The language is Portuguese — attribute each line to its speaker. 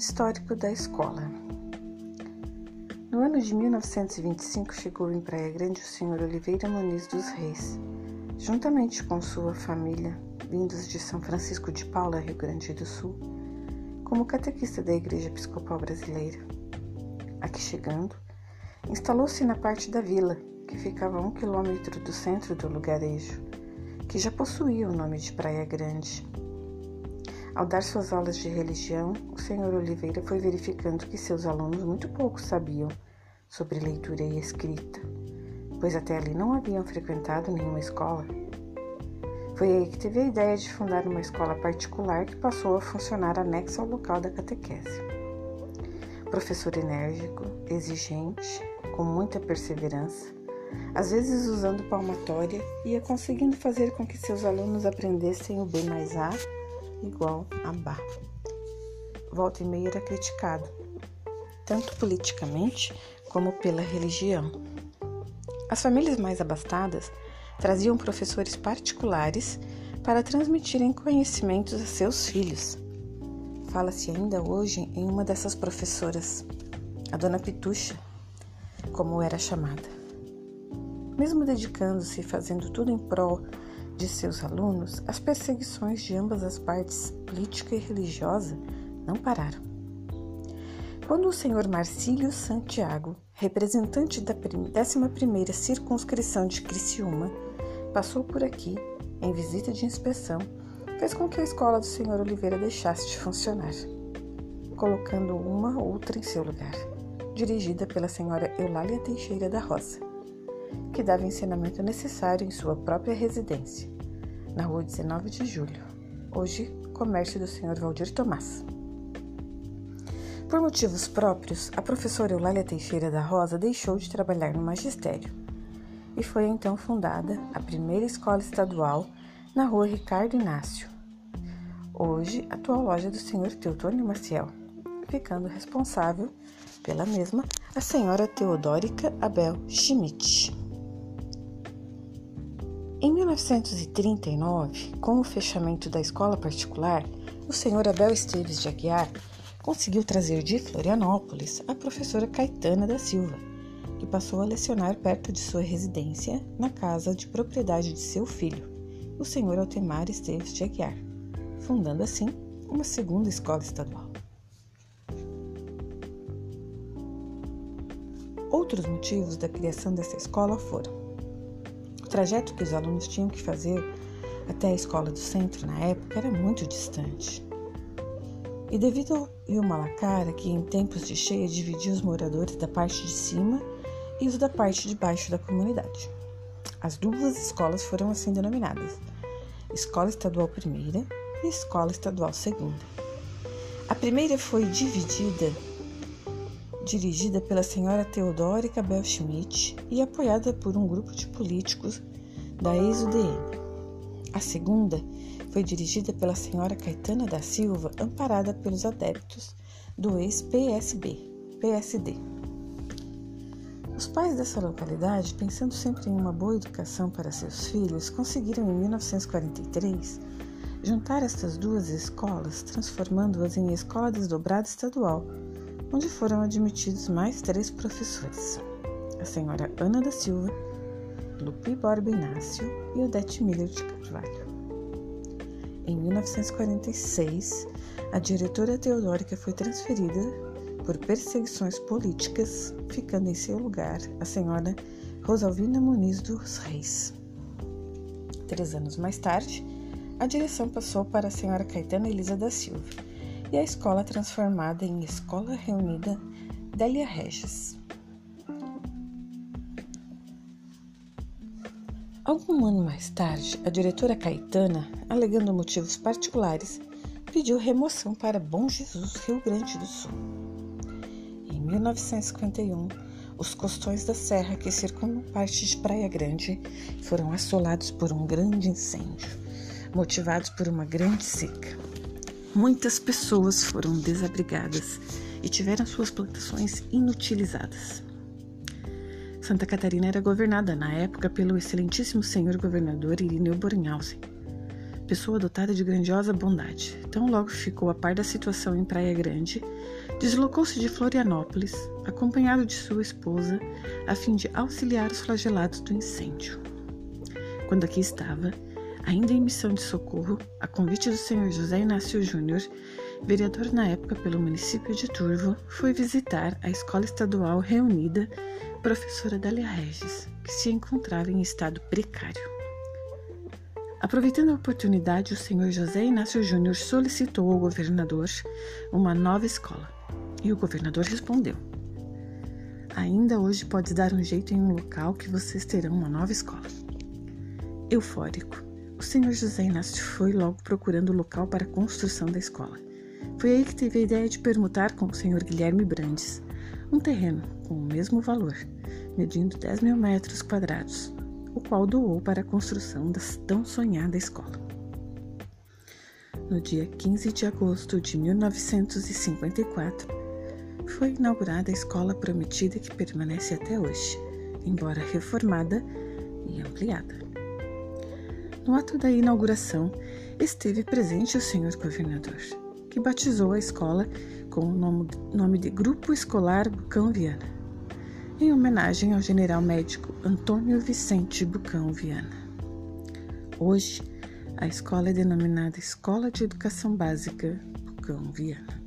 Speaker 1: Histórico da escola. No ano de 1925 chegou em Praia Grande o Sr. Oliveira Muniz dos Reis, juntamente com sua família, vindos de São Francisco de Paula, Rio Grande do Sul, como catequista da Igreja Episcopal Brasileira. Aqui chegando, instalou-se na parte da vila, que ficava a um quilômetro do centro do lugarejo, que já possuía o nome de Praia Grande. Ao dar suas aulas de religião, o Sr. Oliveira foi verificando que seus alunos muito pouco sabiam sobre leitura e escrita, pois até ali não haviam frequentado nenhuma escola. Foi aí que teve a ideia de fundar uma escola particular que passou a funcionar anexa ao local da catequese. Professor enérgico, exigente, com muita perseverança, às vezes usando palmatória, ia conseguindo fazer com que seus alunos aprendessem o B mais A igual a Bá. Volta e meia era criticado, tanto politicamente como pela religião. As famílias mais abastadas traziam professores particulares para transmitirem conhecimentos a seus filhos. Fala-se ainda hoje em uma dessas professoras, a Dona Pitucha, como era chamada. Mesmo dedicando-se e fazendo tudo em prol de seus alunos, as perseguições de ambas as partes, política e religiosa, não pararam. Quando o senhor Marcílio Santiago, representante da 11ª circunscrição de Criciúma, passou por aqui em visita de inspeção, fez com que a escola do senhor Oliveira deixasse de funcionar, colocando uma outra em seu lugar, dirigida pela senhora Eulália Teixeira da Rosa que dava ensinamento necessário em sua própria residência, na rua 19 de Julho, hoje comércio do Sr. Valdir Tomás. Por motivos próprios, a professora Eulália Teixeira da Rosa deixou de trabalhar no magistério e foi então fundada a primeira escola estadual na rua Ricardo Inácio, hoje atual loja do Sr. Teutônio Maciel, ficando responsável pela mesma a senhora Teodórica Abel Schmidt. Em 1939, com o fechamento da escola particular, o senhor Abel Esteves de Aguiar conseguiu trazer de Florianópolis a professora Caetana da Silva, que passou a lecionar perto de sua residência, na casa de propriedade de seu filho, o senhor Altemar Esteves de Aguiar, fundando assim uma segunda escola estadual. Outros motivos da criação dessa escola foram trajeto que os alunos tinham que fazer até a escola do centro na época era muito distante. E devido ao rio Malacara, que em tempos de cheia dividia os moradores da parte de cima e os da parte de baixo da comunidade. As duas escolas foram assim denominadas: Escola Estadual Primeira e Escola Estadual Segunda. A primeira foi dividida dirigida pela senhora Teodórica Bel Schmidt e apoiada por um grupo de políticos da ex-UDN. A segunda foi dirigida pela senhora Caetana da Silva, amparada pelos adeptos do ex-PSB, PSD. Os pais dessa localidade, pensando sempre em uma boa educação para seus filhos, conseguiram em 1943 juntar estas duas escolas, transformando-as em escola desdobrada estadual onde foram admitidos mais três professores: a senhora Ana da Silva, Lupi Borba Inácio e Odete Miller de Carvalho. Em 1946, a diretora Teodórica foi transferida por perseguições políticas, ficando em seu lugar a senhora Rosalvina Muniz dos Reis. Três anos mais tarde, a direção passou para a senhora Caetana Elisa da Silva e a escola transformada em Escola Reunida Délia Regis. Algum ano mais tarde, a diretora Caetana, alegando motivos particulares, pediu remoção para Bom Jesus, Rio Grande do Sul. Em 1951, os costões da serra que circundam parte de Praia Grande foram assolados por um grande incêndio, motivados por uma grande seca. Muitas pessoas foram desabrigadas e tiveram suas plantações inutilizadas. Santa Catarina era governada na época pelo excelentíssimo senhor governador Irineu Bornhausen. pessoa dotada de grandiosa bondade. Tão logo ficou a par da situação em Praia Grande, deslocou-se de Florianópolis, acompanhado de sua esposa, a fim de auxiliar os flagelados do incêndio. Quando aqui estava, ainda em missão de socorro, a convite do senhor José Inácio Júnior, vereador na época pelo município de Turvo, foi visitar a Escola Estadual Reunida, professora Dália Regis, que se encontrava em estado precário. Aproveitando a oportunidade, o senhor José Inácio Júnior solicitou ao governador uma nova escola. E o governador respondeu: Ainda hoje pode dar um jeito em um local que vocês terão uma nova escola. Eufórico, o senhor José Inácio foi logo procurando o local para a construção da escola. Foi aí que teve a ideia de permutar com o senhor Guilherme Brandes um terreno com o mesmo valor, medindo 10 mil metros quadrados, o qual doou para a construção da tão sonhada escola. No dia 15 de agosto de 1954, foi inaugurada a escola prometida que permanece até hoje, embora reformada e ampliada. No ato da inauguração, esteve presente o senhor governador, que batizou a escola com o nome de Grupo Escolar Bucão Viana, em homenagem ao general médico Antônio Vicente Bucão Viana. Hoje, a escola é denominada Escola de Educação Básica Bucão Viana.